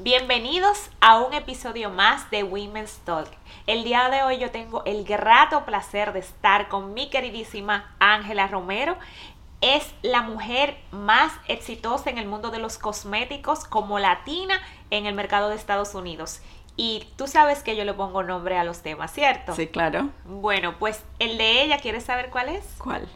Bienvenidos a un episodio más de Women's Talk. El día de hoy yo tengo el grato placer de estar con mi queridísima Ángela Romero. Es la mujer más exitosa en el mundo de los cosméticos como latina en el mercado de Estados Unidos. Y tú sabes que yo le pongo nombre a los temas, ¿cierto? Sí, claro. Bueno, pues el de ella, ¿quieres saber cuál es? ¿Cuál?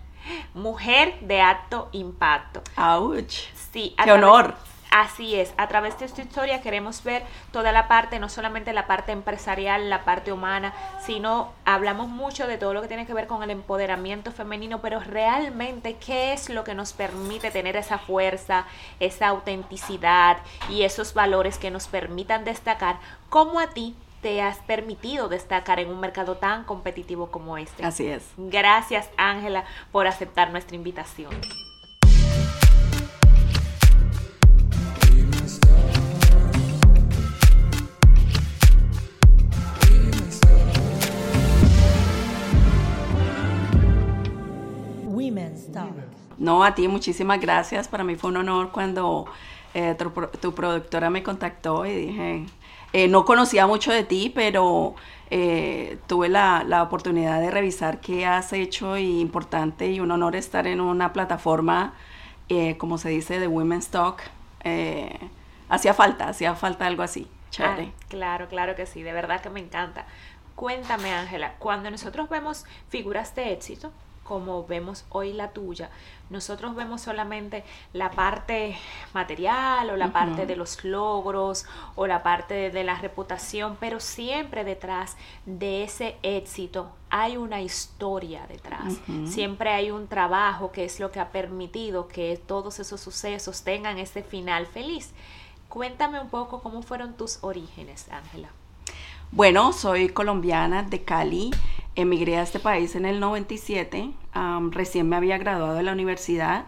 Mujer de alto impacto. ¡Auch! Sí, ¡Qué honor! Así es, a través de esta historia queremos ver toda la parte, no solamente la parte empresarial, la parte humana, sino hablamos mucho de todo lo que tiene que ver con el empoderamiento femenino, pero realmente qué es lo que nos permite tener esa fuerza, esa autenticidad y esos valores que nos permitan destacar, como a ti te has permitido destacar en un mercado tan competitivo como este. Así es. Gracias Ángela por aceptar nuestra invitación. No, a ti muchísimas gracias. Para mí fue un honor cuando eh, tu, productora me contactó y dije, eh, no conocía mucho de ti, pero eh, tuve la, la, oportunidad de revisar qué has hecho y importante y un honor estar en una plataforma, como se dice, de Women's Talk. hacía falta, hacía falta algo así. Chévere. Ah, claro, claro que sí, de verdad que me encanta. Cuéntame, Ángela, cuando nosotros vemos figuras de éxito, como vemos hoy la tuya, nosotros vemos solamente la parte material o la parte de los logros o la parte de, la reputación, pero siempre detrás de ese éxito hay una historia detrás. Siempre hay un trabajo que es lo que ha permitido que todos esos sucesos tengan ese final feliz. Cuéntame un poco cómo fueron tus orígenes, Ángela. Bueno, soy colombiana de Cali. Emigré a este país en el 97. recién me había graduado de la universidad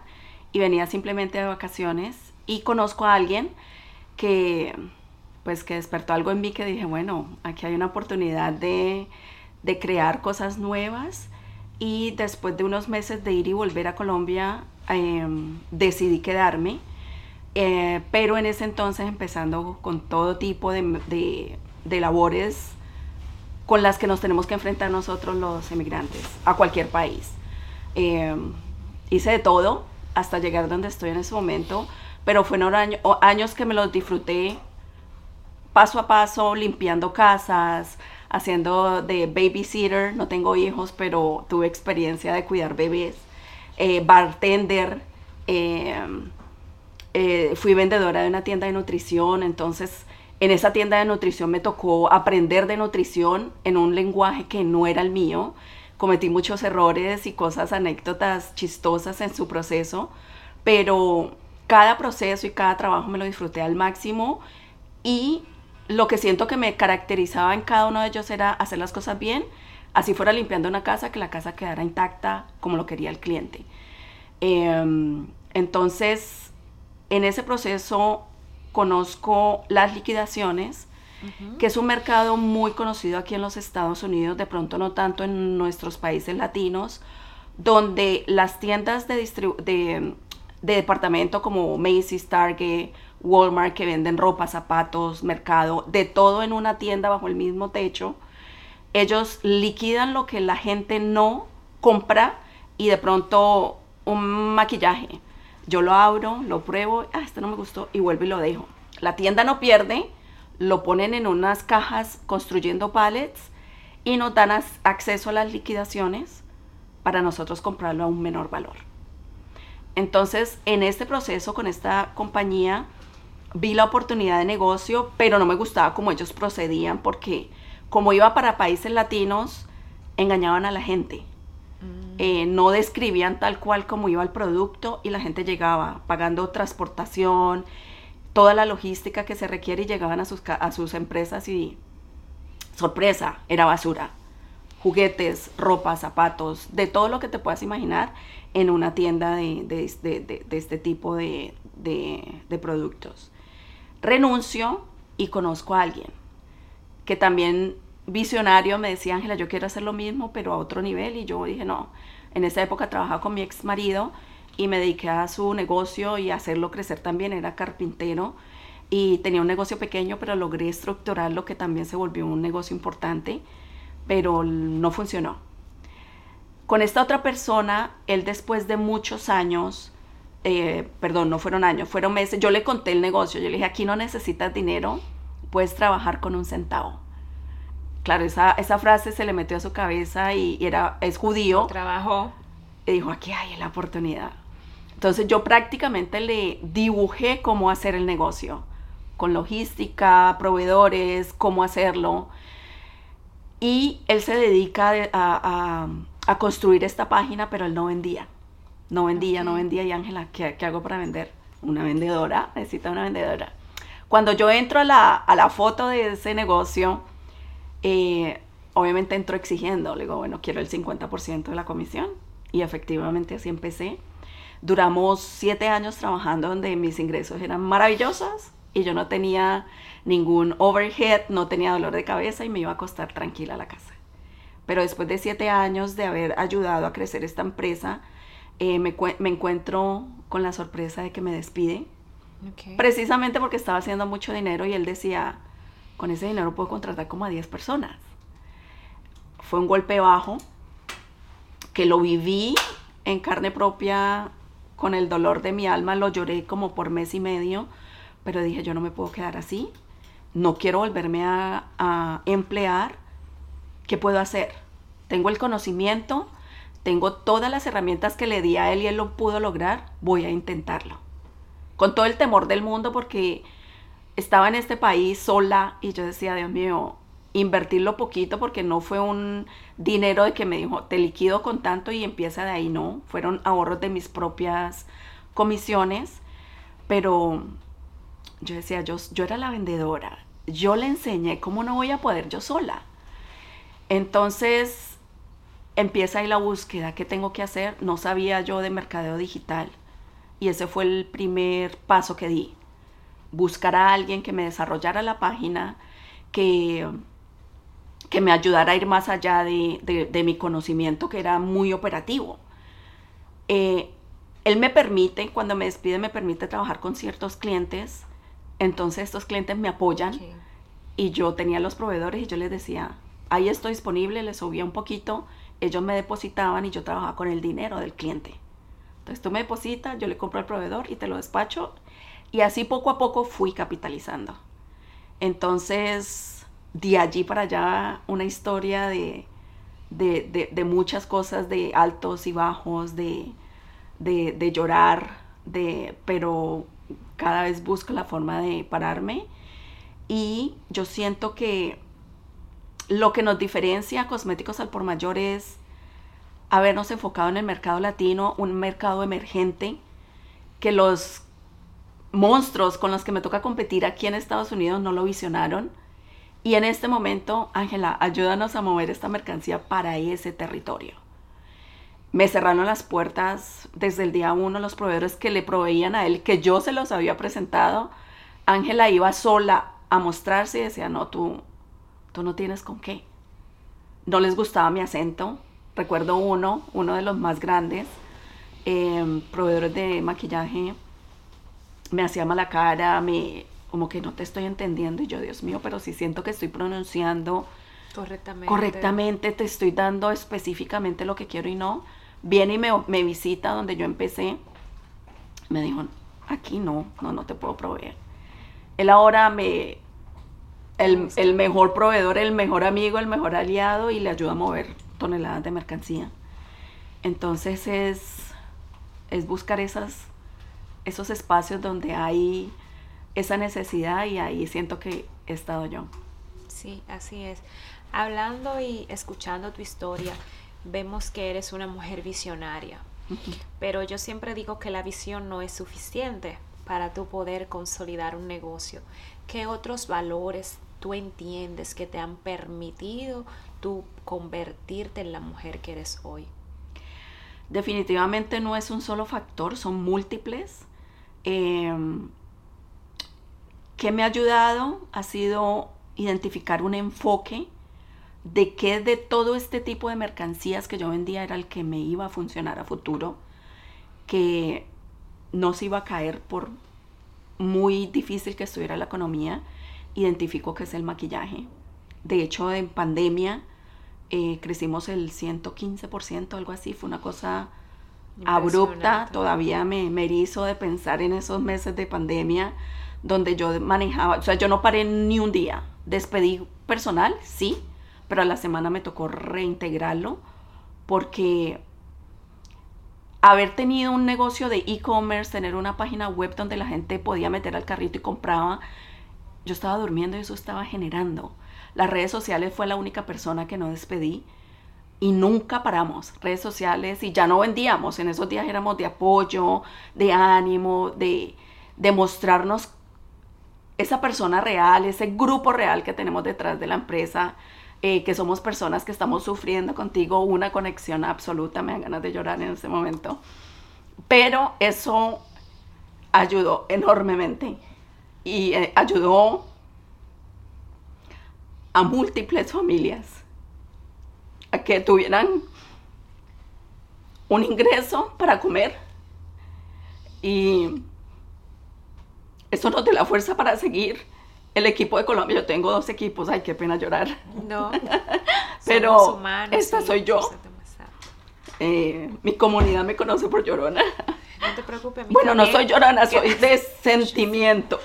y venía simplemente de vacaciones. Y conozco a alguien que, pues, que despertó algo en mí que dije, bueno, aquí hay una oportunidad de, crear cosas nuevas. Y después de unos meses de ir y volver a Colombia, em, decidí quedarme. Eh, pero en ese entonces empezando con todo tipo de de labores con las que nos tenemos que enfrentar nosotros los emigrantes a cualquier país. Em, hice de todo hasta llegar donde estoy en ese momento, pero fueron años que me los disfruté paso a paso, limpiando casas, haciendo de babysitter, no tengo hijos, pero tuve experiencia de cuidar bebés, eh, bartender, em, eh, fui vendedora de una tienda de nutrición, entonces en esa tienda de nutrición me tocó aprender de nutrición en un lenguaje que no era el mío. Cometí muchos errores y cosas, anécdotas chistosas en su proceso, pero cada proceso y cada trabajo me lo disfruté al máximo y lo que siento que me caracterizaba en cada uno de ellos era hacer las cosas bien, así fuera limpiando una casa, que la casa quedara intacta como lo quería el cliente. Em, entonces, en ese proceso conozco las liquidaciones, que es un mercado muy conocido aquí en los Estados Unidos, de pronto no tanto en nuestros países latinos, donde las tiendas de, de, departamento como Macy's, Target, Walmart, que venden ropa, zapatos, mercado, de todo en una tienda bajo el mismo techo, ellos liquidan lo que la gente no compra y de pronto un maquillaje, yo lo abro, lo pruebo, ah, este no me gustó y vuelvo y lo dejo. La tienda no pierde, lo ponen en unas cajas construyendo pallets y nos dan acceso a las liquidaciones para nosotros comprarlo a un menor valor. Entonces, en este proceso con esta compañía, vi la oportunidad de negocio, pero no me gustaba cómo ellos procedían porque como iba para países latinos, engañaban a la gente. Eh, no describían tal cual como iba el producto y la gente llegaba pagando transportación, toda la logística que se requiere y llegaban a sus, a sus empresas y sorpresa, era basura. Juguetes, ropa, zapatos, de todo lo que te puedas imaginar en una tienda de, de, este tipo de, productos. Renuncio y conozco a alguien que también visionario me decía, Ángela, yo quiero hacer lo mismo, pero a otro nivel. Y yo dije, no, en esa época trabajaba con mi ex marido y me dediqué a su negocio y a hacerlo crecer también, era carpintero. y tenía un negocio pequeño, pero logré estructurar lo que también se volvió un negocio importante, pero no funcionó. Con esta otra persona, él después de muchos años, eh, perdón, no fueron años, fueron meses, yo le conté el negocio, yo le dije, aquí no necesitas dinero, puedes trabajar con un centavo. Claro, esa, esa frase se le metió a su cabeza y, era, es judío. Trabajó. Y dijo, aquí hay la oportunidad. Entonces yo prácticamente le dibujé cómo hacer el negocio, con logística, proveedores, cómo hacerlo. Y él se dedica a, a, construir esta página, pero él no vendía. No vendía, no vendía. Y Ángela, ¿qué, ¿qué, hago para vender? Una vendedora, necesita una vendedora. Cuando yo entro a la, a la foto de ese negocio, eh, obviamente entro exigiendo. Le digo, bueno, quiero el 50% de la comisión. Y efectivamente así empecé. Duramos siete años trabajando donde mis ingresos eran maravillosos y yo no tenía ningún overhead, no tenía dolor de cabeza y me iba a acostar tranquila a la casa. Pero después de siete años de haber ayudado a crecer esta empresa, eh, me, encuentro con la sorpresa de que me despide. Precisamente porque estaba haciendo mucho dinero y él decía, con ese dinero puedo contratar como a 10 personas. Fue un golpe bajo que lo viví en carne propia con el dolor de mi alma, lo lloré como por mes y medio, pero dije yo no me puedo quedar así, no quiero volverme a, a emplear, ¿qué puedo hacer? Tengo el conocimiento, tengo todas las herramientas que le di a él y él lo pudo lograr, voy a intentarlo. Con todo el temor del mundo porque estaba en este país sola y yo decía, Dios mío, invertirlo poquito porque no fue un dinero de que me dijo, te liquido con tanto y empieza de ahí, no, fueron ahorros de mis propias comisiones, pero yo decía, yo, yo era la vendedora, yo le enseñé cómo no voy a poder yo sola. Entonces empieza ahí la búsqueda, ¿qué tengo que hacer? No sabía yo de mercadeo digital y ese fue el primer paso que di buscar a alguien que me desarrollara la página, que, que me ayudara a ir más allá de, mi conocimiento, que era muy operativo. Eh, él me permite, cuando me despide, me permite trabajar con ciertos clientes. Entonces estos clientes me apoyan y yo tenía los proveedores y yo les decía, ahí estoy disponible, les subía un poquito, ellos me depositaban y yo trabajaba con el dinero del cliente. Entonces tú me depositas, yo le compro al proveedor y te lo despacho y así poco a poco fui capitalizando. Entonces, de allí para allá, una historia de, de, muchas cosas, de altos y bajos, de, de, llorar, de, pero cada vez busco la forma de pararme. Y yo siento que lo que nos diferencia a Cosméticos al por mayor es habernos enfocado en el mercado latino, un mercado emergente, que los monstruos con los que me toca competir aquí en Estados Unidos no lo visionaron. Y en este momento, Ángela, ayúdanos a mover esta mercancía para ese territorio. Me cerraron las puertas desde el día uno los proveedores que le proveían a él, que yo se los había presentado. Ángela iba sola a mostrarse y decía, no, tú, tú no tienes con qué. No les gustaba mi acento. Recuerdo uno, uno de los más grandes, eh, proveedores de maquillaje me hacía mala cara, me, como que no te estoy entendiendo y yo, Dios mío, pero si siento que estoy pronunciando correctamente, correctamente te estoy dando específicamente lo que quiero y no. Viene y me, me visita donde yo empecé, me dijo, aquí no, no, no te puedo proveer. Él ahora me, el, el, mejor proveedor, el mejor amigo, el mejor aliado y le ayuda a mover toneladas de mercancía. Entonces es, es buscar esas esos espacios donde hay esa necesidad y ahí siento que he estado yo. Sí, así es. Hablando y escuchando tu historia, vemos que eres una mujer visionaria, pero yo siempre digo que la visión no es suficiente para tu poder consolidar un negocio. ¿Qué otros valores tú entiendes que te han permitido tú convertirte en la mujer que eres hoy? Definitivamente no es un solo factor, son múltiples. Em, que me ha ayudado ha sido identificar un enfoque de qué de todo este tipo de mercancías que yo vendía era el que me iba a funcionar a futuro, que no se iba a caer por, muy difícil que estuviera la economía, identifico que es el maquillaje. De hecho, en pandemia eh, crecimos el 115%, algo así, fue una cosa abrupta, todavía me, me erizo de pensar en esos meses de pandemia donde yo manejaba, o sea, yo no paré ni un día, despedí personal, sí, pero a la semana me tocó reintegrarlo porque haber tenido un negocio de e-commerce, tener una página web donde la gente podía meter al carrito y compraba, yo estaba durmiendo y eso estaba generando. Las redes sociales fue la única persona que no despedí y nunca paramos. Redes sociales y ya no vendíamos. En esos días éramos de apoyo, de ánimo, de, de mostrarnos esa persona real, ese grupo real que tenemos detrás de la empresa, eh, que somos personas que estamos sufriendo contigo una conexión absoluta. Me dan ganas de llorar en ese momento. Pero eso ayudó enormemente y eh, ayudó a múltiples familias que tuvieran un ingreso para comer y eso nos da la fuerza para seguir. El equipo de Colombia, yo tengo dos equipos, ay, qué pena llorar. No. Pero esta soy yo. Eh, mi comunidad me conoce por llorona. No te preocupes. Bueno, no soy llorona, soy de sentimiento,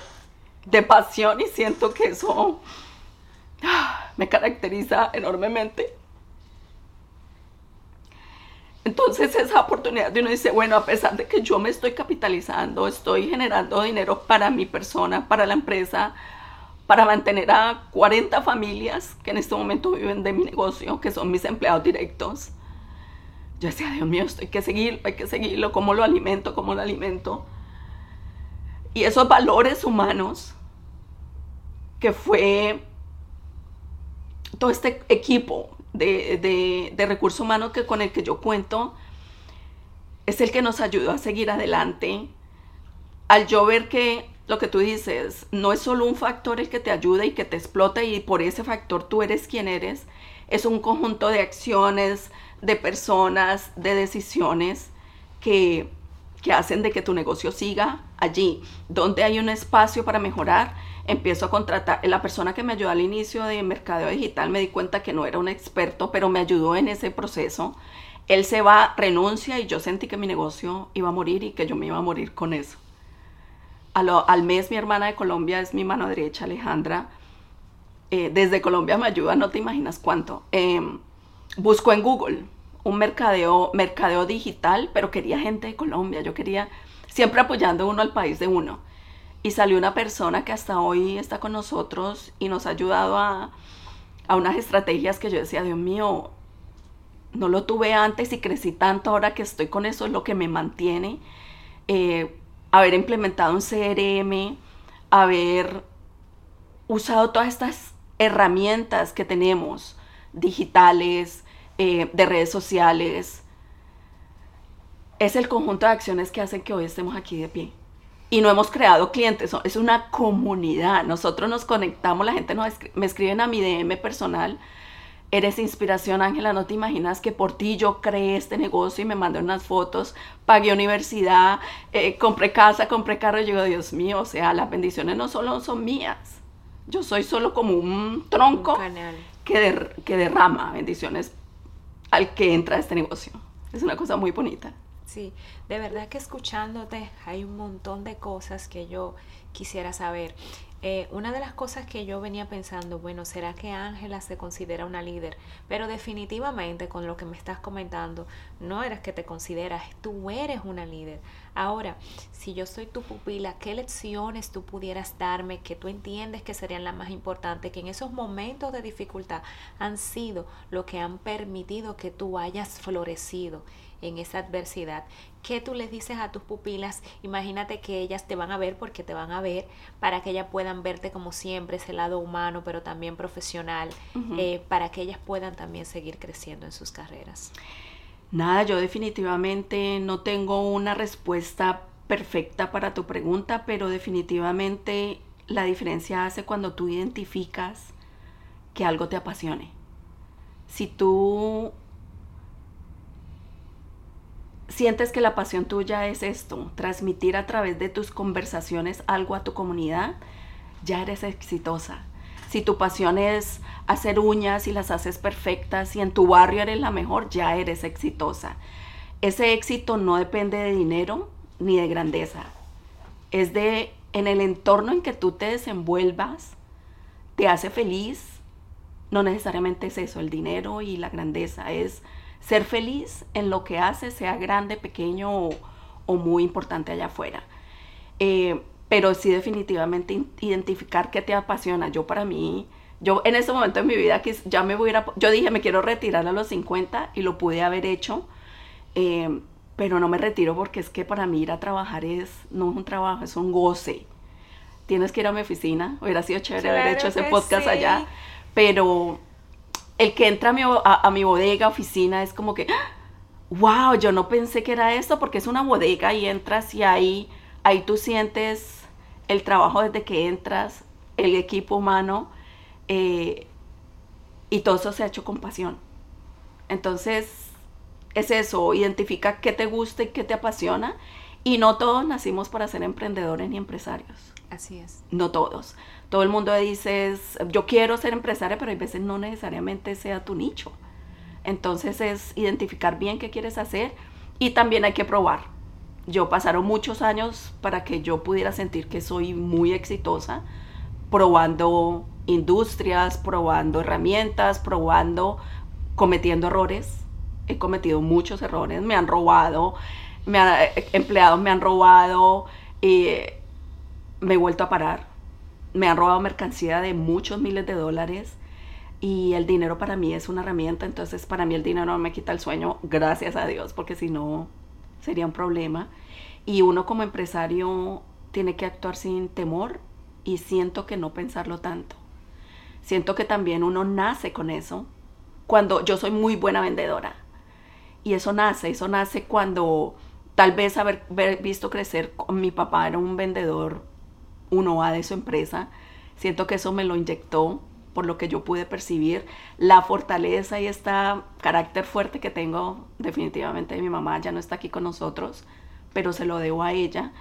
de pasión y siento que eso me caracteriza enormemente. Entonces esa oportunidad de uno dice, bueno, a pesar de que yo me estoy capitalizando, estoy generando dinero para mi persona, para la empresa, para mantener a 40 familias que en este momento viven de mi negocio, que son mis empleados directos. Yo decía, Dios mío, esto hay que seguirlo, hay que seguirlo, cómo lo alimento, cómo lo alimento. Y esos valores humanos que fue todo este equipo de, recursos humanos que, con el que yo cuento es el que nos ayudó a seguir adelante. Al yo ver que lo que tú dices no es solo un factor el que te ayuda y que te explota y por ese factor tú eres quien eres, es un conjunto de acciones, de personas, de decisiones que, que hacen de que tu negocio siga allí, donde hay un espacio para mejorar empiezo a contratar, la persona que me ayudó al inicio de mercadeo digital me di cuenta que no era un experto, pero me ayudó en ese proceso. Él se va, renuncia y yo sentí que mi negocio iba a morir y que yo me iba a morir con eso. al mes mi hermana de Colombia es mi mano derecha, Alejandra. Eh, desde Colombia me ayuda, no te imaginas cuánto. Em, busco en Google un mercadeo, mercadeo digital, pero quería gente de Colombia. Yo quería siempre apoyando uno al país de uno y salió una persona que hasta hoy está con nosotros y nos ha ayudado a, unas estrategias que yo decía, Dios mío, no lo tuve antes y crecí tanto ahora que estoy con eso, es lo que me mantiene. Eh, haber implementado un CRM, haber usado todas estas herramientas que tenemos, digitales, eh, de redes sociales, es el conjunto de acciones que hacen que hoy estemos aquí de pie y no hemos creado clientes, es una comunidad. Nosotros nos conectamos, la gente nos me escriben a mi DM personal. Eres inspiración, Ángela, no te imaginas que por ti yo creé este negocio y me mandé unas fotos, pagué universidad, eh, compré casa, compré carro. Y yo digo, Dios mío, o sea, las bendiciones no solo son mías. Yo soy solo como un tronco que, que derrama bendiciones al que entra a este negocio. Es una cosa muy bonita. Sí, de verdad que escuchándote hay un montón de cosas que yo quisiera saber. Eh, una de las cosas que yo venía pensando, bueno, ¿será que Ángela se considera una líder? Pero definitivamente con lo que me estás comentando, no eres que te consideras, tú eres una líder. Ahora, si yo soy tu pupila, ¿qué lecciones tú pudieras darme que tú entiendes que serían las más importantes, que en esos momentos de dificultad han sido lo que han permitido que tú hayas florecido? En esa adversidad. ¿Qué tú les dices a tus pupilas? Imagínate que ellas te van a ver porque te van a ver para que ellas puedan verte como siempre, ese lado humano, pero también profesional, eh, para que ellas puedan también seguir creciendo en sus carreras. Nada, yo definitivamente no tengo una respuesta perfecta para tu pregunta, pero definitivamente la diferencia hace cuando tú identificas que algo te apasione. Si tú sientes que la pasión tuya es esto, transmitir a través de tus conversaciones algo a tu comunidad, ya eres exitosa. Si tu pasión es hacer uñas y las haces perfectas y en tu barrio eres la mejor, ya eres exitosa. Ese éxito no depende de dinero ni de grandeza. Es de en el entorno en que tú te desenvuelvas, te hace feliz. No necesariamente es eso, el dinero y la grandeza. Es ser feliz en lo que haces, sea grande, pequeño o, muy importante allá afuera. Eh, pero sí definitivamente identificar qué te apasiona. Yo para mí, yo en ese momento en mi vida que ya me voy a, yo dije me quiero retirar a los 50 y lo pude haber hecho, eh, pero no me retiro porque es que para mí ir a trabajar es, no es un trabajo, es un goce. Tienes que ir a mi oficina, hubiera sido chévere haber hecho ese podcast allá, pero el que entra a mi, a mi bodega, oficina, es como que, wow, yo no pensé que era esto porque es una bodega y entras y ahí, ahí tú sientes el trabajo desde que entras, el equipo humano, eh, y todo eso se ha hecho con pasión. Entonces, es eso, identifica qué te gusta y qué te apasiona. Y no todos nacimos para ser emprendedores ni empresarios. Así es. No todos. Todo el mundo dice, yo quiero ser empresaria, pero hay veces no necesariamente sea tu nicho. Entonces es identificar bien qué quieres hacer y también hay que probar yo pasaron muchos años para que yo pudiera sentir que soy muy exitosa, probando industrias, probando herramientas, probando, cometiendo errores. He cometido muchos errores, me han robado, me empleados me han robado, y me he vuelto a parar. Me han robado mercancía de muchos miles de dólares y el dinero para mí es una herramienta, entonces para mí el dinero no me quita el sueño, gracias a Dios, porque si no sería un problema. Y uno como empresario tiene que actuar sin temor y siento que no pensarlo tanto. Siento que también uno nace con eso. Cuando yo soy muy buena vendedora. Y eso nace, eso nace cuando tal vez haber, visto crecer, mi papá era un vendedor 1A de su empresa. Siento que eso me lo inyectó por lo que yo pude percibir, la fortaleza y este carácter fuerte que tengo definitivamente de mi mamá, ya no está aquí con nosotros, pero se lo debo a ella.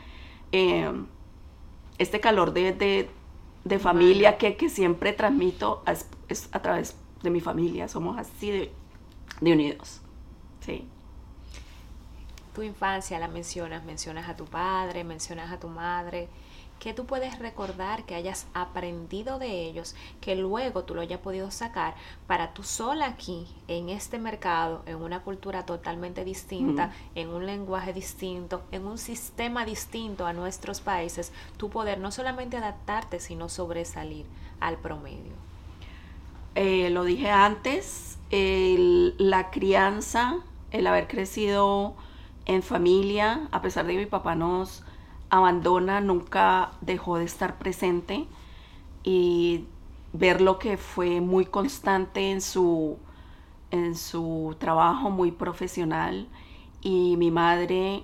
Eh, este calor de, familia que, siempre transmito es, a través de mi familia, somos así de, de unidos. Sí. Tu infancia la mencionas, mencionas a tu padre, mencionas a tu madre. ¿Qué tú puedes recordar que hayas aprendido de ellos, que luego tú lo hayas podido sacar para tú sola aquí, en este mercado, en una cultura totalmente distinta, en un lenguaje distinto, en un sistema distinto a nuestros países, tú poder no solamente adaptarte, sino sobresalir al promedio? Eh, lo dije antes, la crianza, el haber crecido en familia, a pesar de que mi papá nos abandona, nunca dejó de estar presente y ver lo que fue muy constante en su, en su trabajo, muy profesional. Y mi madre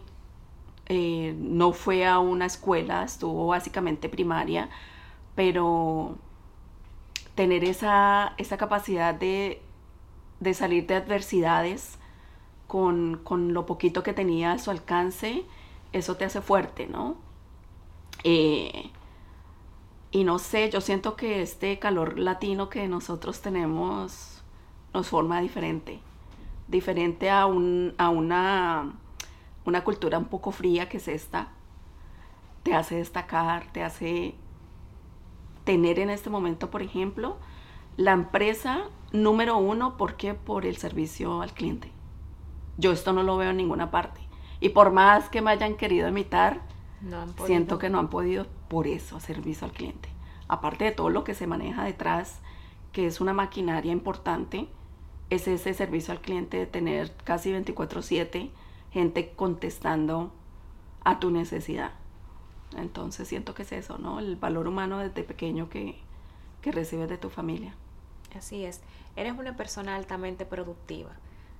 eh, no fue a una escuela, estuvo básicamente primaria, pero tener esa, esa capacidad de, de, salir de adversidades con, con lo poquito que tenía a su alcance, eso te hace fuerte, ¿no? Eh, y no sé, yo siento que este calor latino que nosotros tenemos nos forma diferente, diferente a, un, a una, una cultura un poco fría que es esta. Te hace destacar, te hace tener en este momento, por ejemplo, la empresa número uno, ¿por qué? Por el servicio al cliente. Yo esto no lo veo en ninguna parte. Y por más que me hayan querido imitar, siento que no han podido por eso, servicio al cliente. Aparte de todo lo que se maneja detrás, que es una maquinaria importante, es ese servicio al cliente de tener casi 24/7 gente contestando a tu necesidad. Entonces siento que es eso, ¿no? El valor humano desde pequeño que, que recibes de tu familia. Así es. Eres una persona altamente productiva.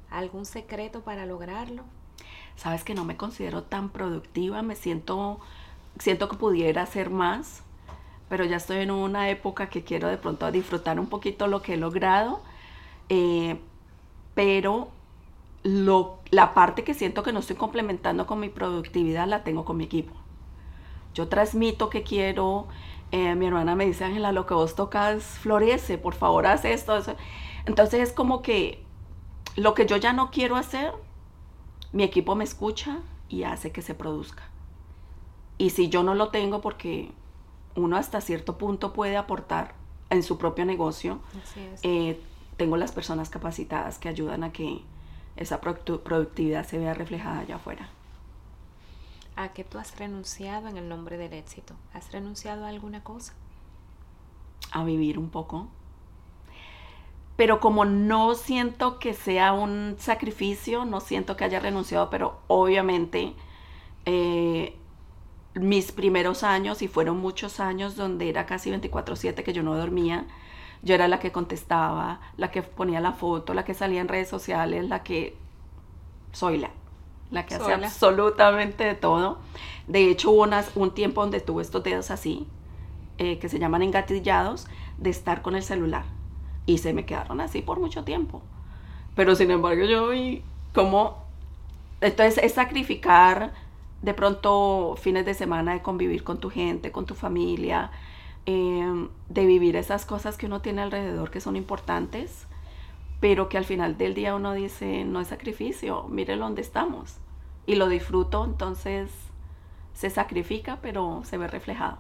¿Algún secreto para lograrlo? Sabes que no me considero tan productiva, me siento, siento que pudiera hacer más, pero ya estoy en una época que quiero de pronto disfrutar un poquito lo que he logrado, eh, pero lo, la parte que siento que no estoy complementando con mi productividad la tengo con mi equipo. Yo transmito que quiero, eh, mi hermana me dice, Ángela, lo que vos tocas florece, por favor, haz esto. Eso. Entonces es como que lo que yo ya no quiero hacer, mi equipo me escucha y hace que se produzca. Y si yo no lo tengo, porque uno hasta cierto punto puede aportar en su propio negocio, eh, tengo las personas capacitadas que ayudan a que esa productividad se vea reflejada allá afuera. ¿A qué tú has renunciado en el nombre del éxito? ¿Has renunciado a alguna cosa? A vivir un poco. Pero como no siento que sea un sacrificio, no siento que haya renunciado, pero obviamente eh, mis primeros años, y fueron muchos años donde era casi 24/7 que yo no dormía, yo era la que contestaba, la que ponía la foto, la que salía en redes sociales, la que soy la la que hace absolutamente de todo. De hecho, hubo un tiempo donde tuve estos dedos así, eh, que se llaman engatillados, de estar con el celular. Y se me quedaron así por mucho tiempo. Pero sin embargo, yo vi como... Entonces, es sacrificar de pronto fines de semana de convivir con tu gente, con tu familia, em, de vivir esas cosas que uno tiene alrededor que son importantes pero que al final del día uno dice, no es sacrificio, mire dónde estamos. Y lo disfruto, entonces se sacrifica, pero se ve reflejado.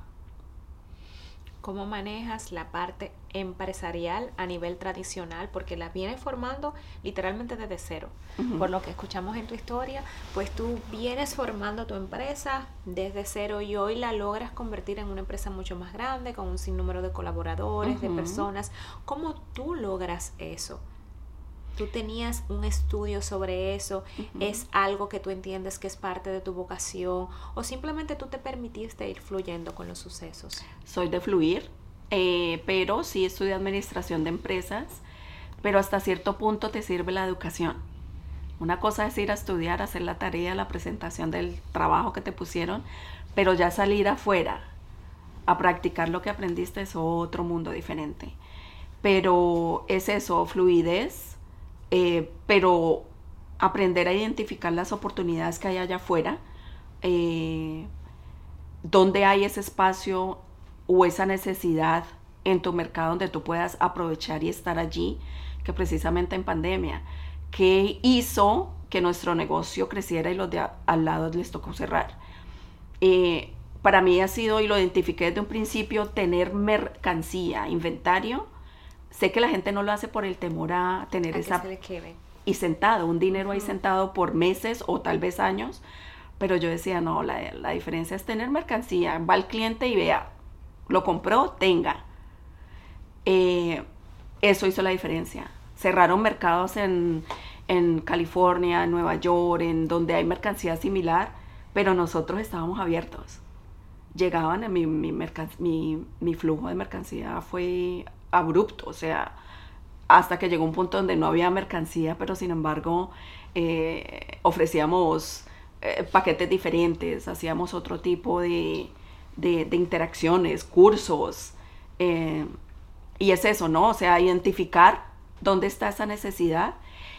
¿Cómo manejas la parte empresarial a nivel tradicional? Porque la vienes formando literalmente desde cero. Por lo que escuchamos en tu historia, pues tú vienes formando tu empresa desde cero y hoy la logras convertir en una empresa mucho más grande, con un sinnúmero de colaboradores, de personas. ¿Cómo tú logras eso? tú tenías un estudio sobre eso, es algo que tú entiendes que es parte de tu vocación o simplemente tú te permitiste ir fluyendo con los sucesos. Soy de fluir, eh, pero sí estudié administración de empresas, pero hasta cierto punto te sirve la educación. Una cosa es ir a estudiar, hacer la tarea, la presentación del trabajo que te pusieron, pero ya salir afuera a practicar lo que aprendiste es otro mundo diferente. Pero es eso, fluidez, eh, pero aprender a identificar las oportunidades que hay allá afuera, eh, dónde hay ese espacio o esa necesidad en tu mercado donde tú puedas aprovechar y estar allí, que precisamente en pandemia, que hizo que nuestro negocio creciera y los de al lado les tocó cerrar. Eh, para mí ha sido, y lo identifiqué desde un principio, tener mercancía, inventario, Sé que la gente no lo hace por el temor a tener esa... y sentado, un dinero ahí sentado por meses o tal vez años, pero yo decía, no, la, la diferencia es tener mercancía. Va al cliente y vea, lo compró, tenga. Eh, eso hizo la diferencia. Cerraron mercados en, en California, en Nueva York, en donde hay mercancía similar, pero nosotros estábamos abiertos. Llegaban, mi, mi, mi, mi flujo de mercancía fue abrupto, o sea, hasta que llegó un punto donde no había mercancía, pero sin embargo eh, ofrecíamos eh, paquetes diferentes, hacíamos otro tipo de, interacciones, cursos, eh, y es eso, ¿no? O sea, identificar dónde está esa necesidad.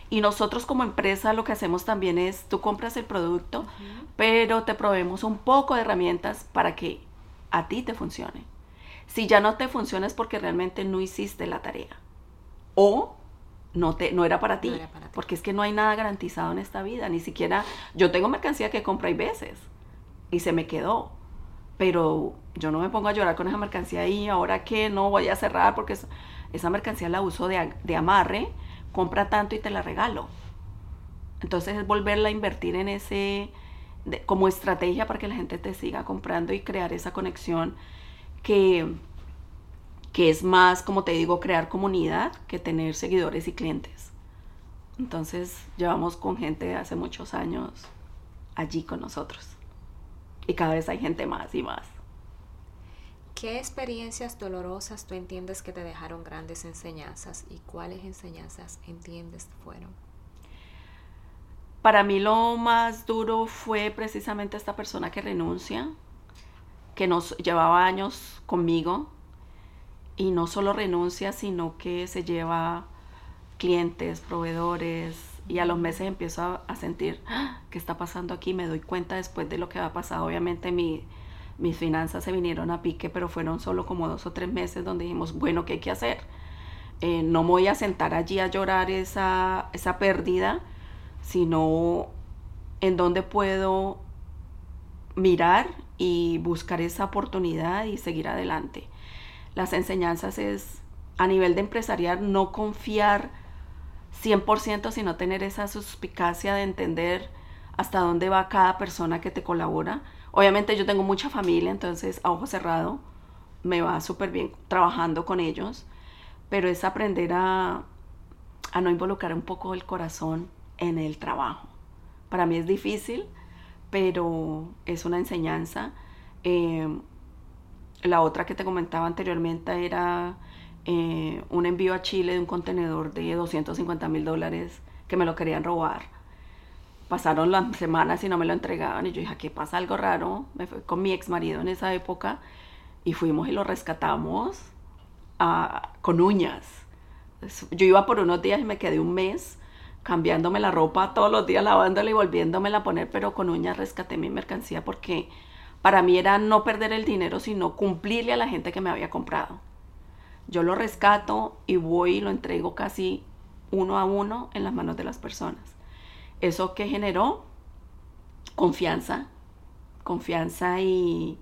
Y nosotros como empresa lo que hacemos también es, tú compras el producto, pero te proveemos un poco de herramientas para que a ti te funcione. Si ya no te funciona es porque realmente no hiciste la tarea. O no, te, no, era para ti, Porque es que no hay nada garantizado en esta vida. Ni siquiera yo tengo mercancía que compro y veces y se me quedó. Pero yo no me pongo a llorar con esa mercancía ahí. Ahora que no voy a cerrar porque esa mercancía la uso de, de amarre. Compra tanto y te la regalo. Entonces es volverla a invertir en ese, como estrategia para que la gente te siga comprando y crear esa conexión que, que es más, como te digo, crear comunidad que tener seguidores y clientes. Entonces llevamos con gente hace muchos años allí con nosotros. Y cada vez hay gente más y más. ¿Qué experiencias dolorosas tú entiendes que te dejaron grandes enseñanzas y cuáles enseñanzas entiendes fueron? Para mí lo más duro fue precisamente esta persona que renuncia, que nos llevaba años conmigo y no solo renuncia, sino que se lleva clientes, proveedores, Y a los meses empiezo a, sentir, ¡Ah! ¿qué está pasando aquí? Me doy cuenta después de lo que ha pasado. Obviamente mi, mis finanzas se vinieron a pique, pero fueron solo como dos o tres meses donde dijimos, bueno, ¿qué hay que hacer? Eh, no me voy a sentar allí a llorar esa, esa pérdida, sino en dónde puedo mirar y buscar esa oportunidad y seguir adelante. Las enseñanzas es a nivel de empresarial no confiar 100%, sino tener esa suspicacia de entender hasta dónde va cada persona que te colabora. Obviamente yo tengo mucha familia, entonces a ojo cerrado me va súper bien trabajando con ellos, pero es aprender a, a no involucrar un poco el corazón en el trabajo. Para mí es difícil, pero es una enseñanza. Eh, la otra que te comentaba anteriormente era eh, un envío a Chile de un contenedor de 250 mil dólares que me lo querían robar. Pasaron las semanas y no me lo entregaban y yo dije, ¿qué pasa? Algo raro. Me fui con mi ex marido en esa época y fuimos y lo rescatamos ah, con uñas. Yo iba por unos días y me quedé un mes cambiándome la ropa todos los días, lavándola y volviéndomela a poner, pero con uñas rescaté mi mercancía porque para mí era no perder el dinero, sino cumplirle a la gente que me había comprado. Yo lo rescato y voy y lo entrego casi uno a uno en las manos de las personas. ¿Eso que generó? Confianza, confianza y,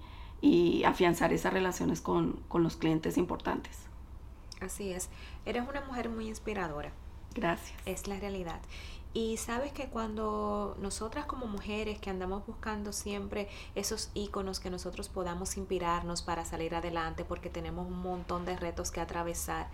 afianzar esas relaciones con, con los clientes importantes. Así es, eres una mujer muy inspiradora. Gracias. Es la realidad. Y sabes que cuando nosotras como mujeres que andamos buscando siempre esos iconos que nosotros podamos inspirarnos para salir adelante porque tenemos un montón de retos que atravesar,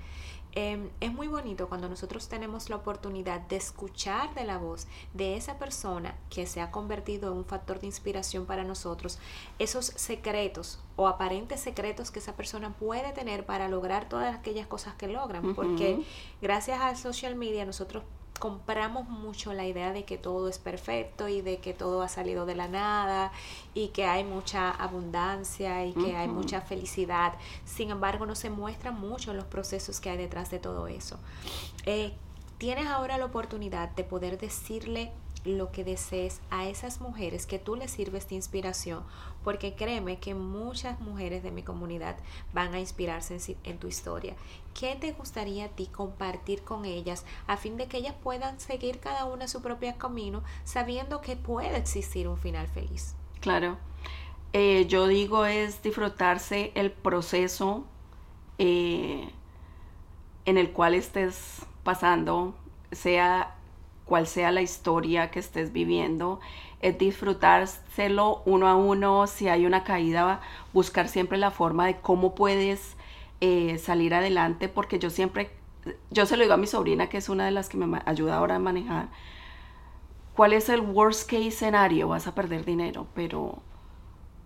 em, es muy bonito cuando nosotros tenemos la oportunidad de escuchar de la voz de esa persona que se ha convertido en un factor de inspiración para nosotros, esos secretos o aparentes secretos que esa persona puede tener para lograr todas aquellas cosas que logran, porque gracias al social media nosotros compramos mucho la idea de que todo es perfecto y de que todo ha salido de la nada y que hay mucha abundancia y que hay mucha felicidad. Sin embargo, no se muestran mucho los procesos que hay detrás de todo eso. Eh, tienes ahora la oportunidad de poder decirle lo que desees a esas mujeres que tú les sirves de inspiración, porque créeme que muchas mujeres de mi comunidad van a inspirarse en, tu historia. ¿Qué te gustaría a ti compartir con ellas a fin de que ellas puedan seguir cada una su propio camino sabiendo que puede existir un final feliz? Claro. Eh, yo digo es disfrutarse el proceso eh, en el cual estés pasando, sea cual sea la historia que estés viviendo, es disfrutárselo uno a uno, si hay una caída, buscar siempre la forma de cómo puedes eh, salir adelante, porque yo siempre, yo se lo digo a mi sobrina, que es una de las que me ayuda ahora a manejar, ¿cuál es el worst case escenario? Vas a perder dinero, pero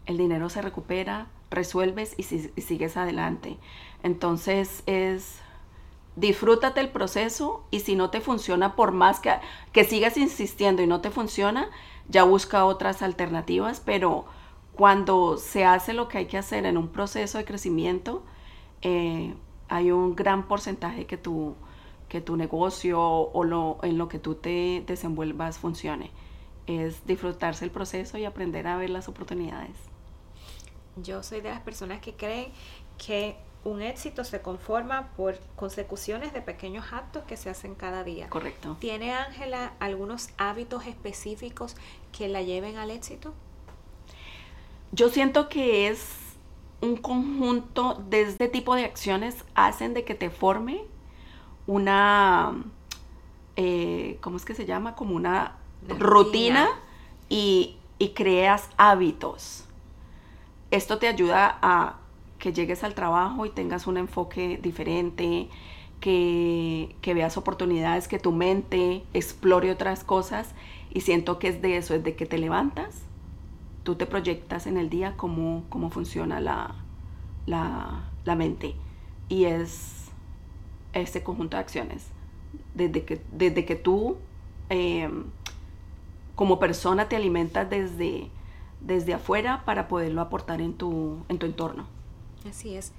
el dinero se recupera, resuelves y sigues adelante. Entonces es disfrútate el proceso y si no te funciona, por más que, que sigas insistiendo y no te funciona, ya busca otras alternativas, pero cuando se hace lo que hay que hacer en un proceso de crecimiento, eh, hay un gran porcentaje que tu, que tu negocio o lo, en lo que tú te desenvuelvas funcione. Es disfrutarse el proceso y aprender a ver las oportunidades. Yo soy de las personas que creen que un éxito se conforma por consecuciones de pequeños actos que se hacen cada día. Correcto. ¿Tiene Ángela algunos hábitos específicos que la lleven al éxito? Yo siento que es un conjunto de este tipo de acciones hacen de que te forme una, eh, ¿cómo es que se llama? Como una rutina, y, y creas hábitos. Esto te ayuda a que llegues al trabajo y tengas un enfoque diferente, que, veas oportunidades, que tu mente explore otras cosas y siento que es de eso, es de que te levantas, tú te proyectas en el día cómo, cómo funciona la, la, mente y es este conjunto de acciones. Desde que, desde que tú em, como persona te alimentas desde, desde afuera para poderlo aportar en tu, en tu entorno. Así es.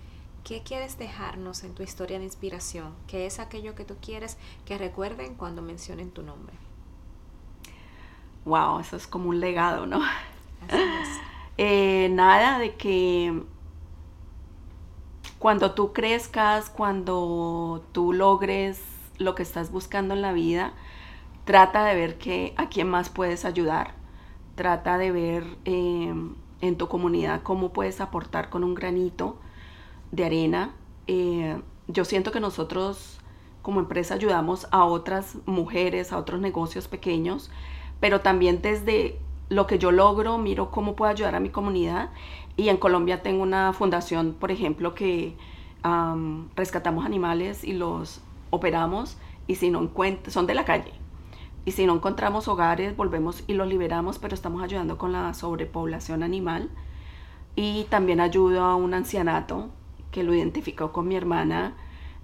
¿Qué quieres dejarnos en tu historia de inspiración? ¿Qué es aquello que tú quieres que recuerden cuando mencionen tu nombre? wow, eso es como un legado, ¿no? Eh, nada de que cuando tú crezcas, cuando tú logres lo que estás buscando en la vida, trata de ver que a quién más puedes ayudar. Trata de ver eh, en tu comunidad cómo puedes aportar con un granito de arena. Eh, yo siento que nosotros como empresa ayudamos a otras mujeres, a otros negocios pequeños, pero también desde lo que yo logro, miro cómo puedo ayudar a mi comunidad. Y en Colombia tengo una fundación, por ejemplo, que rescatamos animales y los operamos y si no encuentran, son de la calle. Y si no encontramos hogares, volvemos y los liberamos, pero estamos ayudando con la sobrepoblación animal. Y también ayudo a un ancianato que lo identificó con mi hermana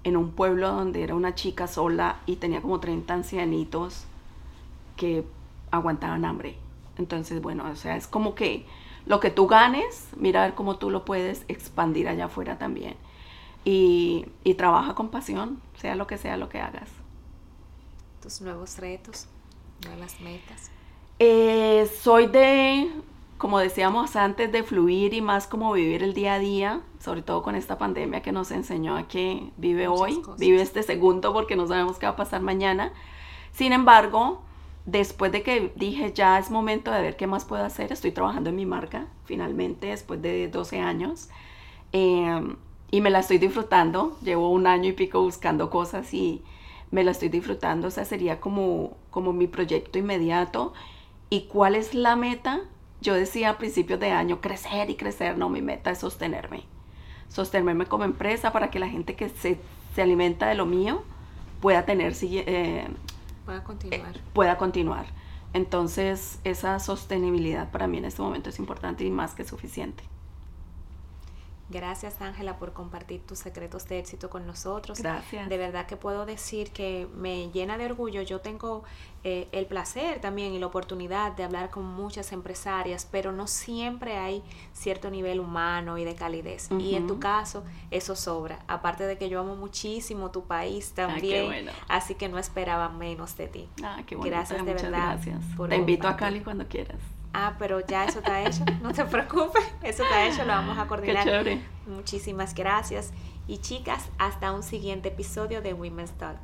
en un pueblo donde era una chica sola y tenía como 30 ancianitos que aguantaban hambre. Entonces, bueno, o sea, es como que lo que tú ganes, mira a ver cómo tú lo puedes expandir allá afuera también. Y, trabaja con pasión, sea lo que sea lo que hagas. Tus nuevos retos, nuevas metas. Eh, soy de, como decíamos antes, de fluir y más como vivir el día a día, sobre todo con esta pandemia que nos enseñó a que vive hoy, vive este segundo porque no sabemos qué va a pasar mañana. Sin embargo, después de que dije ya es momento de ver qué más puedo hacer, estoy trabajando en mi marca finalmente después de 12 años em, y me la estoy disfrutando. Llevo un año y pico buscando cosas y me la estoy disfrutando. O sea, sería como, como mi proyecto inmediato. ¿Y cuál es la meta? Yo decía a principios de año, crecer y crecer. No, mi meta es sostenerme. Sostenerme como empresa para que la gente que se, se alimenta de lo mío pueda tener eh, Pueda continuar. pueda continuar. Entonces, esa sostenibilidad para mí en este momento es importante y más que suficiente. Gracias Ángela por compartir tus secretos de éxito con nosotros. Gracias. De verdad que puedo decir que me llena de orgullo. Yo tengo eh, el placer también y la oportunidad de hablar con muchas empresarias, pero no siempre hay cierto nivel humano y de calidez. Y en tu caso eso sobra. Aparte de que yo amo muchísimo tu país ah, también. Así que no esperaba menos de ti. Ah, qué Gracias de verdad. Gracias. Te invito a Cali cuando quieras. Ah, pero ya eso está hecho, no te preocupes, eso está hecho, lo vamos a coordinar. Qué chévere. Muchísimas gracias. Y chicas, hasta un siguiente episodio de Women's Talk.